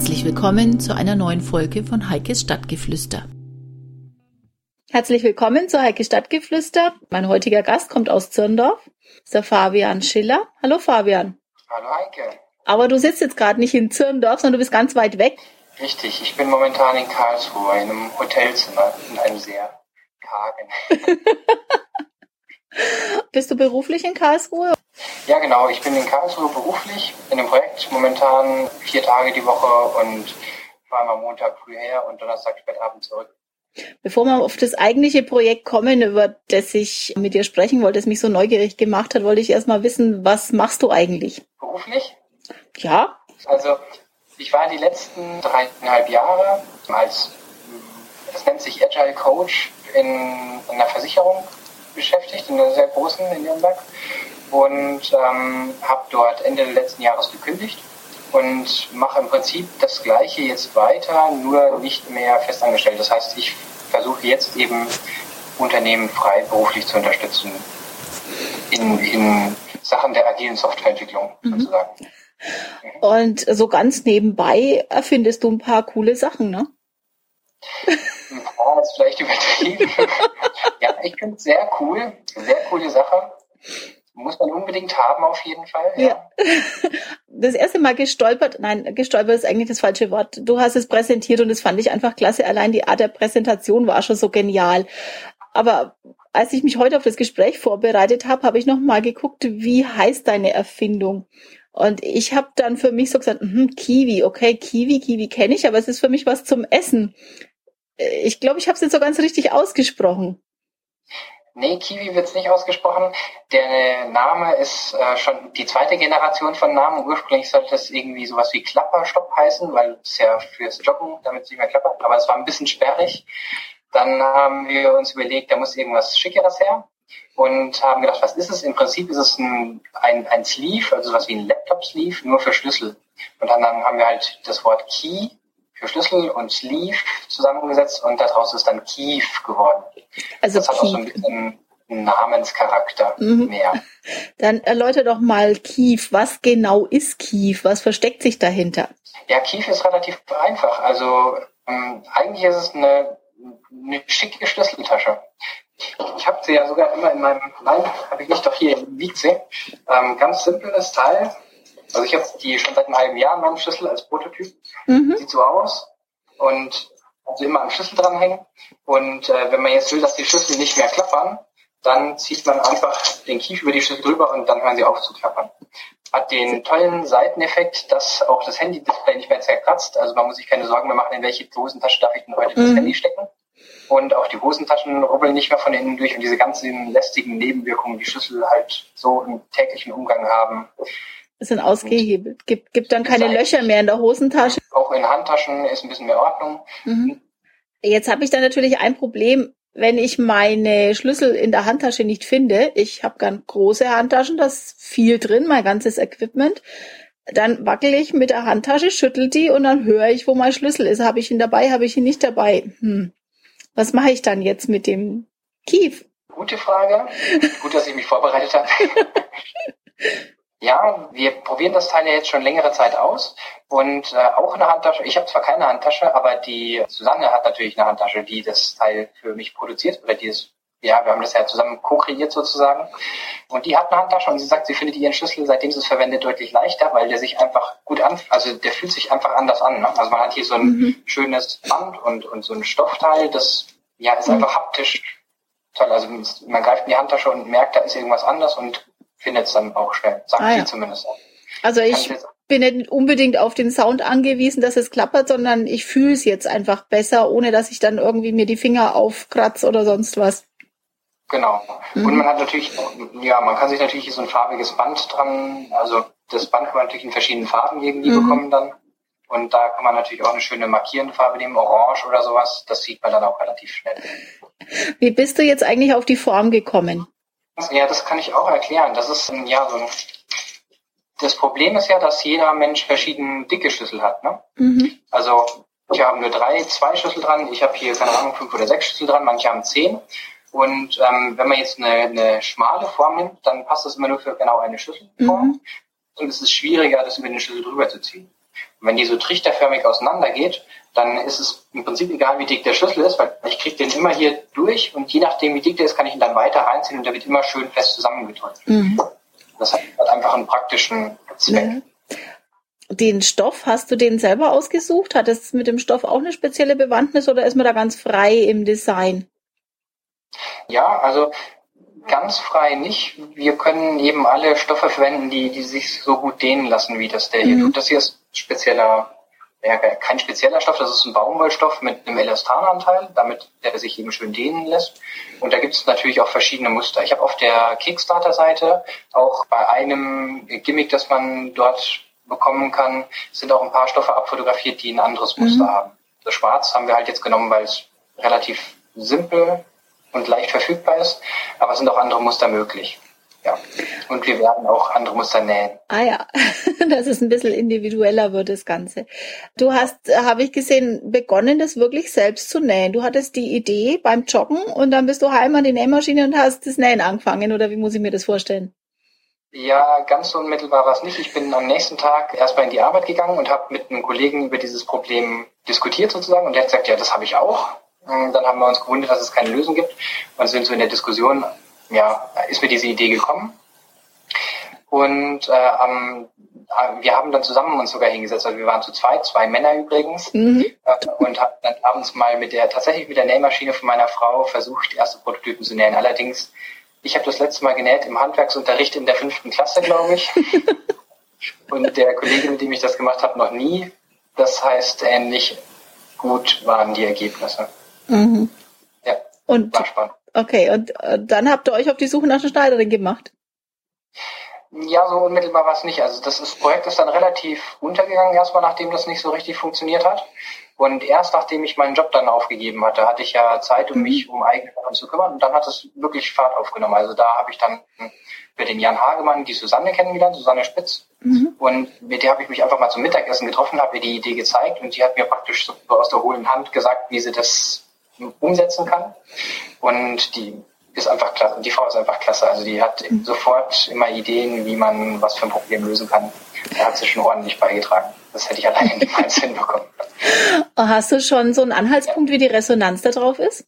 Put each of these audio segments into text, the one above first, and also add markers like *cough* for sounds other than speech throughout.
Herzlich willkommen zu einer neuen Folge von Heikes Stadtgeflüster. Herzlich willkommen zu Heikes Stadtgeflüster. Mein heutiger Gast kommt aus Zirndorf, ist der Fabian Schiller. Hallo Fabian. Hallo Heike. Aber du sitzt jetzt gerade nicht in Zirndorf, sondern du bist ganz weit weg. Richtig, ich bin momentan in Karlsruhe, in einem Hotelzimmer, in einem sehr kargen. *laughs* Bist du beruflich in Karlsruhe? Ja, genau. Ich bin in Karlsruhe beruflich in einem Projekt momentan vier Tage die Woche und fahre am Montag früh her und Donnerstag spät Abend zurück. Bevor wir auf das eigentliche Projekt kommen, über das ich mit dir sprechen wollte, das mich so neugierig gemacht hat, wollte ich erstmal wissen, was machst du eigentlich? Beruflich? Ja. Also, ich war die letzten dreieinhalb Jahre als, das nennt sich Agile Coach in, in einer Versicherung beschäftigt, in einer sehr großen in Nürnberg und ähm, habe dort Ende letzten Jahres gekündigt und mache im Prinzip das Gleiche jetzt weiter, nur nicht mehr festangestellt. Das heißt, ich versuche jetzt eben Unternehmen freiberuflich zu unterstützen in, in Sachen der agilen Softwareentwicklung mhm. sozusagen. Und so ganz nebenbei erfindest du ein paar coole Sachen, ne? Ein paar ist vielleicht übertrieben. *laughs* ja, ich finde es sehr cool, sehr coole Sache. Muss man unbedingt haben, auf jeden Fall. Ja. ja. *laughs* Das erste Mal gestolpert, nein, gestolpert ist eigentlich das falsche Wort. Du hast es präsentiert und das fand ich einfach klasse. Allein die Art der Präsentation war schon so genial. Aber als ich mich heute auf das Gespräch vorbereitet habe, habe ich noch mal geguckt, wie heißt deine Erfindung? Und ich habe dann für mich so gesagt, hm, Kiwi, okay, Kiwi, Kiwi kenne ich, aber es ist für mich was zum Essen. Ich glaube, ich habe es jetzt so ganz richtig ausgesprochen. Nee, Kiwi wird es nicht ausgesprochen. Der Name ist äh, schon die zweite Generation von Namen. Ursprünglich sollte es irgendwie sowas wie Klapperstopp heißen, weil es ja fürs Joggen, damit es nicht mehr klappert. Aber es war ein bisschen sperrig. Dann haben wir uns überlegt, da muss irgendwas Schickeres her. Und haben gedacht, was ist es? Im Prinzip ist es ein, ein, ein Sleeve, also sowas wie ein Laptop-Sleeve, nur für Schlüssel. Und dann haben wir halt das Wort Key für Schlüssel und Sleeve zusammengesetzt und daraus ist dann Kiew geworden. Also das hat Kiew. auch so ein bisschen Namenscharakter mhm. mehr. *laughs* Dann erläutere doch mal Kiew. Was genau ist Kiew? Was versteckt sich dahinter? Ja, Kiew ist relativ einfach. Also ähm, eigentlich ist es eine, eine schicke Schlüsseltasche. Ich habe sie ja sogar immer in meinem, nein, habe ich nicht, doch hier wiegt sie. Ähm, ganz simples Teil, also ich habe die schon seit einem halben Jahr in meinem Schlüssel als Prototyp. Mhm. Sieht so aus. Und also immer am Schlüssel dranhängen. Und äh, wenn man jetzt will, dass die Schlüssel nicht mehr klappern, dann zieht man einfach den Kief über die Schlüssel drüber und dann hören sie auf zu klappern. Hat den tollen Seiteneffekt, dass auch das Handy-Display nicht mehr zerkratzt. Also man muss sich keine Sorgen mehr machen, in welche Hosentasche darf ich denn heute mhm. das Handy stecken. Und auch die Hosentaschen rubbeln nicht mehr von innen durch und diese ganzen lästigen Nebenwirkungen, die Schlüssel halt so im täglichen Umgang haben, sind ausgehebelt. Gibt, gibt dann keine Löcher mehr in der Hosentasche. Auch in Handtaschen ist ein bisschen mehr Ordnung. Mhm. Jetzt habe ich dann natürlich ein Problem, wenn ich meine Schlüssel in der Handtasche nicht finde. Ich habe ganz große Handtaschen, da ist viel drin, mein ganzes Equipment. Dann wackel ich mit der Handtasche, schüttel die und dann höre ich, wo mein Schlüssel ist. Habe ich ihn dabei, habe ich ihn nicht dabei? Hm. Was mache ich dann jetzt mit dem Kief? Gute Frage. Gut, dass ich mich vorbereitet habe. *laughs* *laughs* Ja, wir probieren das Teil ja jetzt schon längere Zeit aus und äh, auch eine Handtasche. Ich habe zwar keine Handtasche, aber die Susanne hat natürlich eine Handtasche, die das Teil für mich produziert oder die es ja, wir haben das ja zusammen co-kreiert sozusagen. Und die hat eine Handtasche und sie sagt, sie findet ihren Schlüssel, seitdem sie es verwendet, deutlich leichter, weil der sich einfach gut an, also der fühlt sich einfach anders an. Ne? Also man hat hier so ein mhm. schönes Band und, und so ein Stoffteil, das ja ist mhm. einfach haptisch toll. Also man greift in die Handtasche und merkt, da ist irgendwas anders und findet es dann auch schnell. Sagt ah, sie ja. zumindest. Also ich bin nicht unbedingt auf den Sound angewiesen, dass es klappert, sondern ich fühle es jetzt einfach besser, ohne dass ich dann irgendwie mir die Finger aufkratze oder sonst was. Genau. Mhm. Und man hat natürlich, ja, man kann sich natürlich so ein farbiges Band dran, also das Band kann man natürlich in verschiedenen Farben irgendwie mhm. bekommen dann. Und da kann man natürlich auch eine schöne markierende Farbe nehmen, orange oder sowas. Das sieht man dann auch relativ schnell. Wie bist du jetzt eigentlich auf die Form gekommen? Ja, das kann ich auch erklären. Das ist ja so ein das Problem ist ja, dass jeder Mensch verschieden dicke Schlüssel hat. Ne? Mhm. Also ich habe nur drei, zwei Schlüssel dran. Ich habe hier, keine Ahnung, fünf oder sechs Schlüssel dran. Manche haben zehn. Und ähm, wenn man jetzt eine, eine schmale Form nimmt, dann passt das immer nur für genau eine Schlüsselform. Mhm. Und es ist schwieriger, das über den Schlüssel drüber zu ziehen. Und wenn die so trichterförmig auseinandergeht, dann ist es im Prinzip egal, wie dick der Schlüssel ist, weil ich kriege den immer hier durch und je nachdem, wie dick der ist, kann ich ihn dann weiter reinziehen und der wird immer schön fest zusammengedrückt. Mhm. Das hat einfach einen praktischen Zweck. Ja. Den Stoff, hast du den selber ausgesucht? Hat es mit dem Stoff auch eine spezielle Bewandtnis oder ist man da ganz frei im Design? Ja, also ganz frei nicht. Wir können eben alle Stoffe verwenden, die, die sich so gut dehnen lassen, wie das der hier mhm. tut. Das hier ist spezieller, ja, kein spezieller Stoff, das ist ein Baumwollstoff mit einem Elastananteil, damit der sich eben schön dehnen lässt. Und da gibt es natürlich auch verschiedene Muster. Ich habe auf der Kickstarter-Seite auch bei einem Gimmick, das man dort bekommen kann, sind auch ein paar Stoffe abfotografiert, die ein anderes Muster mhm. haben. Das Schwarz haben wir halt jetzt genommen, weil es relativ simpel und leicht verfügbar ist, aber es sind auch andere Muster möglich. Ja. Und wir werden auch andere Muster nähen. Ah ja, *laughs* das ist ein bisschen individueller wird das Ganze. Du hast, habe ich gesehen, begonnen, das wirklich selbst zu nähen. Du hattest die Idee beim Joggen und dann bist du heim an die Nähmaschine und hast das Nähen angefangen, oder wie muss ich mir das vorstellen? Ja, ganz unmittelbar war es nicht. Ich bin am nächsten Tag erstmal in die Arbeit gegangen und habe mit einem Kollegen über dieses Problem diskutiert sozusagen und der hat gesagt, ja, das habe ich auch. Und dann haben wir uns gewundert, dass es keine Lösung gibt und sind so in der Diskussion, ja, ist mir diese Idee gekommen. Und äh, am, äh, wir haben dann zusammen uns sogar hingesetzt, also wir waren zu zweit, zwei Männer übrigens, mhm. äh, und haben dann abends mal mit der, tatsächlich mit der Nähmaschine von meiner Frau versucht, erste Prototypen zu nähen. Allerdings ich habe das letzte Mal genäht im Handwerksunterricht in der fünften Klasse, glaube ich. *laughs* Und der Kollege, mit dem ich das gemacht habe, noch nie. Das heißt, ähnlich gut waren die Ergebnisse. Mhm. Ja, und, war spannend. Okay, und äh, dann habt ihr euch auf die Suche nach der Schneiderin gemacht? Ja, so unmittelbar war es nicht. Also das, ist, Projekt ist dann relativ untergegangen, erstmal nachdem das nicht so richtig funktioniert hat. Und erst nachdem ich meinen Job dann aufgegeben hatte, hatte ich ja Zeit, um mhm. mich um eigene Sachen zu kümmern. Und dann hat es wirklich Fahrt aufgenommen. Also da habe ich dann für den Jan Hagemann die Susanne kennengelernt, Susanne Spitz. Mhm. Und mit der habe ich mich einfach mal zum Mittagessen getroffen, habe ihr die Idee gezeigt und die hat mir praktisch so aus der hohlen Hand gesagt, wie sie das umsetzen kann. Und die ist einfach klasse. Die Frau ist einfach klasse. Also die hat mhm. sofort immer Ideen, wie man was für ein Problem lösen kann. Da hat sie schon ordentlich beigetragen. Das hätte ich alleine *laughs* niemals hinbekommen. Hast du schon so einen Anhaltspunkt, wie die Resonanz da drauf ist?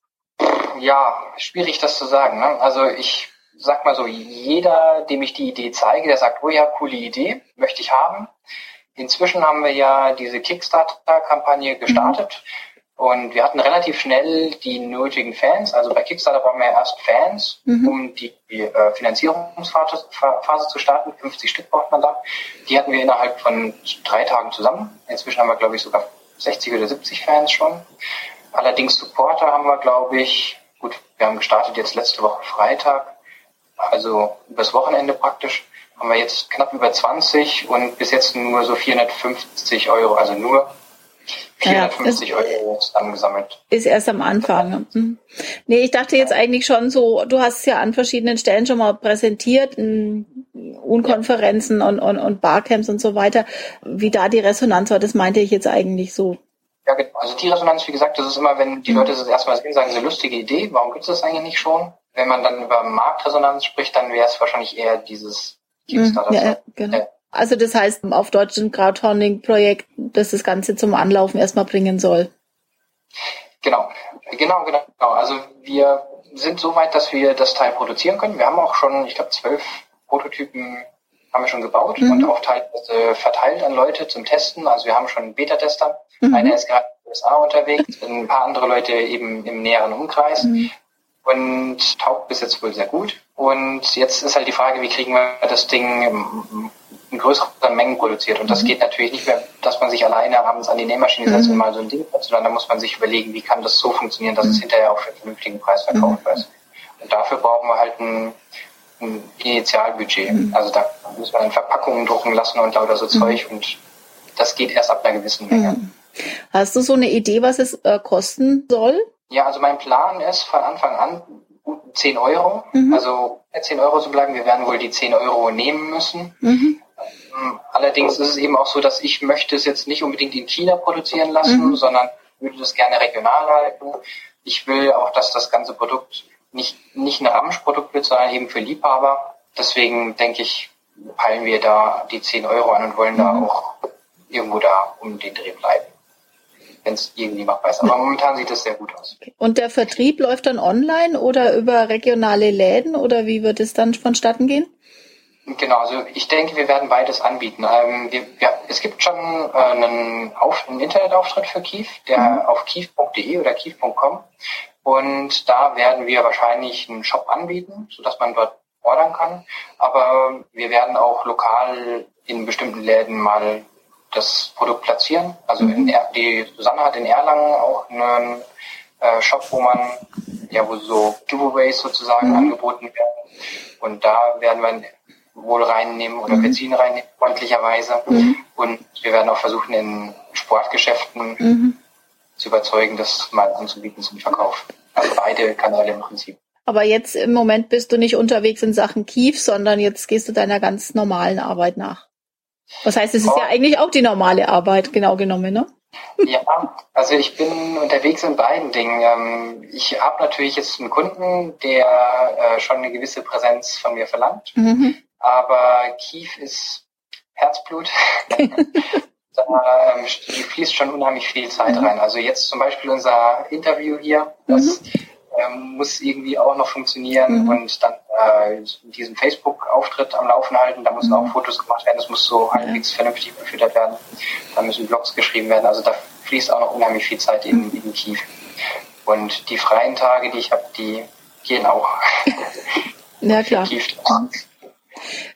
Ja, schwierig das zu sagen. Ne? Also ich sag mal so, jeder, dem ich die Idee zeige, der sagt, oh ja, coole Idee, möchte ich haben. Inzwischen haben wir ja diese Kickstarter-Kampagne gestartet. Mhm und wir hatten relativ schnell die nötigen Fans. Also bei Kickstarter brauchen wir erst Fans, mhm. um die, die äh, Finanzierungsphase Phase zu starten. 50 Stück braucht man da. Die hatten wir innerhalb von drei Tagen zusammen. Inzwischen haben wir, glaube ich, sogar 60 oder 70 Fans schon. Allerdings Supporter haben wir, glaube ich, gut, wir haben gestartet jetzt letzte Woche Freitag, also übers Wochenende praktisch, haben wir jetzt knapp über 20 und bis jetzt nur so 450 Euro, also nur 450 ja, Euro zusammengesammelt. Ist erst am Anfang. Mhm. Nee, ich dachte jetzt eigentlich schon so, du hast es ja an verschiedenen Stellen schon mal präsentiert, in Unkonferenzen ja. und, und, und Barcamps und so weiter. Wie da die Resonanz war, das meinte ich jetzt eigentlich so. Ja, genau. Also die Resonanz, wie gesagt, das ist immer, wenn die Leute das erstmal sehen, sagen, das ist eine lustige Idee, warum gibt es das eigentlich nicht schon? Wenn man dann über Marktresonanz spricht, dann wäre es wahrscheinlich eher dieses Kickstarter. Ja, genau. Also das heißt auf Deutsch ein Crowdfunding-Projekt, das das Ganze zum Anlaufen erstmal bringen soll. Genau, genau, genau. Also wir sind so weit, dass wir das Teil produzieren können. Wir haben auch schon, ich glaube, zwölf Prototypen haben wir schon gebaut mhm. und auch teilweise verteilt an Leute zum Testen. Also wir haben schon einen Beta-Tester. Mhm. Einer ist gerade in den USA unterwegs, ein paar andere Leute eben im näheren Umkreis. Mhm. Und taugt bis jetzt wohl sehr gut. Und jetzt ist halt die Frage, wie kriegen wir das Ding in größeren Mengen produziert. Und das mhm. geht natürlich nicht mehr, dass man sich alleine abends an die Nähmaschine setzt mhm. und mal so ein Ding hat, sondern da muss man sich überlegen, wie kann das so funktionieren, dass mhm. es hinterher auch für einen vernünftigen Preis verkauft mhm. wird. Und dafür brauchen wir halt ein, ein Initialbudget. Mhm. Also da muss man Verpackungen drucken lassen und lauter so mhm. Zeug und das geht erst ab einer gewissen Menge. Hast du so eine Idee, was es äh, kosten soll? Ja, also mein Plan ist von Anfang an 10 Euro. Mhm. Also 10 Euro zu bleiben. Wir werden wohl die 10 Euro nehmen müssen. Mhm. Ähm, allerdings ist es eben auch so, dass ich möchte es jetzt nicht unbedingt in China produzieren lassen, mhm. sondern würde das gerne regional halten. Ich will auch, dass das ganze Produkt nicht, nicht ein Ramschprodukt wird, sondern eben für Liebhaber. Deswegen denke ich, peilen wir da die 10 Euro an und wollen mhm. da auch irgendwo da um den Dreh bleiben. Wenn es irgendwie machbar ist. Aber momentan sieht es sehr gut aus. Und der Vertrieb läuft dann online oder über regionale Läden oder wie wird es dann vonstatten gehen? Genau, also ich denke, wir werden beides anbieten. Ähm, wir, ja, es gibt schon äh, einen, Auf, einen Internetauftritt für Kief, der mhm. auf kief.de oder kief.com und da werden wir wahrscheinlich einen Shop anbieten, sodass man dort ordern kann. Aber wir werden auch lokal in bestimmten Läden mal das Produkt platzieren. Also in er die Susanne hat in Erlangen auch einen äh, Shop, wo man ja wo so Giveaways sozusagen mhm. angeboten werden. Und da werden wir wohl reinnehmen oder mhm. Benzin reinnehmen, freundlicherweise. Mhm. Und wir werden auch versuchen, in Sportgeschäften mhm. zu überzeugen, das mal anzubieten zum Verkauf. Also beide Kanäle im Prinzip. Aber jetzt im Moment bist du nicht unterwegs in Sachen Kief, sondern jetzt gehst du deiner ganz normalen Arbeit nach. Was heißt, es ist oh. ja eigentlich auch die normale Arbeit, genau genommen, ne? Ja, also ich bin unterwegs in beiden Dingen. Ähm, ich habe natürlich jetzt einen Kunden, der äh, schon eine gewisse Präsenz von mir verlangt. Mhm. Aber Kief ist Herzblut. *laughs* da ähm, fließt schon unheimlich viel Zeit mhm. rein. Also jetzt zum Beispiel unser Interview hier, das mhm. ähm, muss irgendwie auch noch funktionieren mhm. und dann äh, diesen Facebook-Auftritt am Laufen halten. Da müssen mhm. auch Fotos gemacht werden. Das muss so halbwegs vernünftig gefüttert werden. Da müssen Blogs geschrieben werden. Also da fließt auch noch unheimlich viel Zeit in, mhm. in Kief. Und die freien Tage, die ich habe, die gehen auch. *laughs* Ja, *laughs* klar.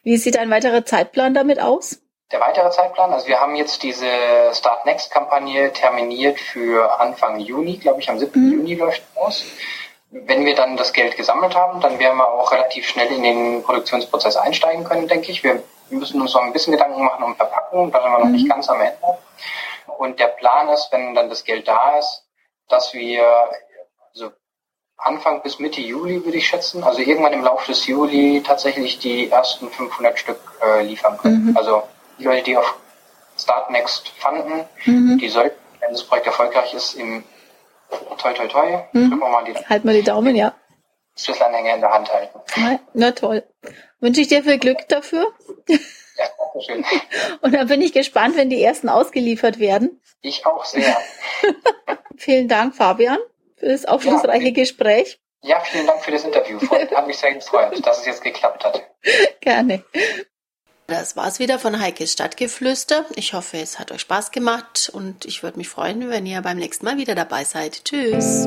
Wie sieht ein weiterer Zeitplan damit aus? Der weitere Zeitplan, also wir haben jetzt diese Start Next Kampagne terminiert für Anfang Juni, glaube ich, am 7. Mhm. Juni läuft aus. Wenn wir dann das Geld gesammelt haben, dann werden wir auch relativ schnell in den Produktionsprozess einsteigen können, denke ich. Wir müssen uns noch ein bisschen Gedanken machen um Verpackung, da sind wir noch mhm. nicht ganz am Ende. Und der Plan ist, wenn dann das Geld da ist, dass wir Anfang bis Mitte Juli würde ich schätzen, also irgendwann im Laufe des Juli tatsächlich die ersten 500 Stück äh, liefern können. Mhm. Also die Leute, die auf Startnext fanden, mhm. die sollten, wenn das Projekt erfolgreich ist, im Toi Toi Toi, mhm. mal die Halt mal die Daumen, ja. Schlüsselanhänger in der Hand halten. Na, na toll. Wünsche ich dir viel Glück dafür. Ja, danke schön. *laughs* Und dann bin ich gespannt, wenn die ersten ausgeliefert werden. Ich auch sehr. *laughs* vielen Dank, Fabian, für das aufschlussreiche ja, Gespräch. Ja, vielen Dank für das Interview. *laughs* Hat mich sehr gefreut, dass es jetzt geklappt hat. Gerne. Das war's wieder von Heikes Stadtgeflüster. Ich hoffe, es hat euch Spaß gemacht und ich würde mich freuen, wenn ihr beim nächsten Mal wieder dabei seid. Tschüss.